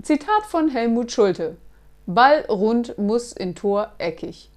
Zitat von Helmut Schulte. Ball rund muss in Tor eckig.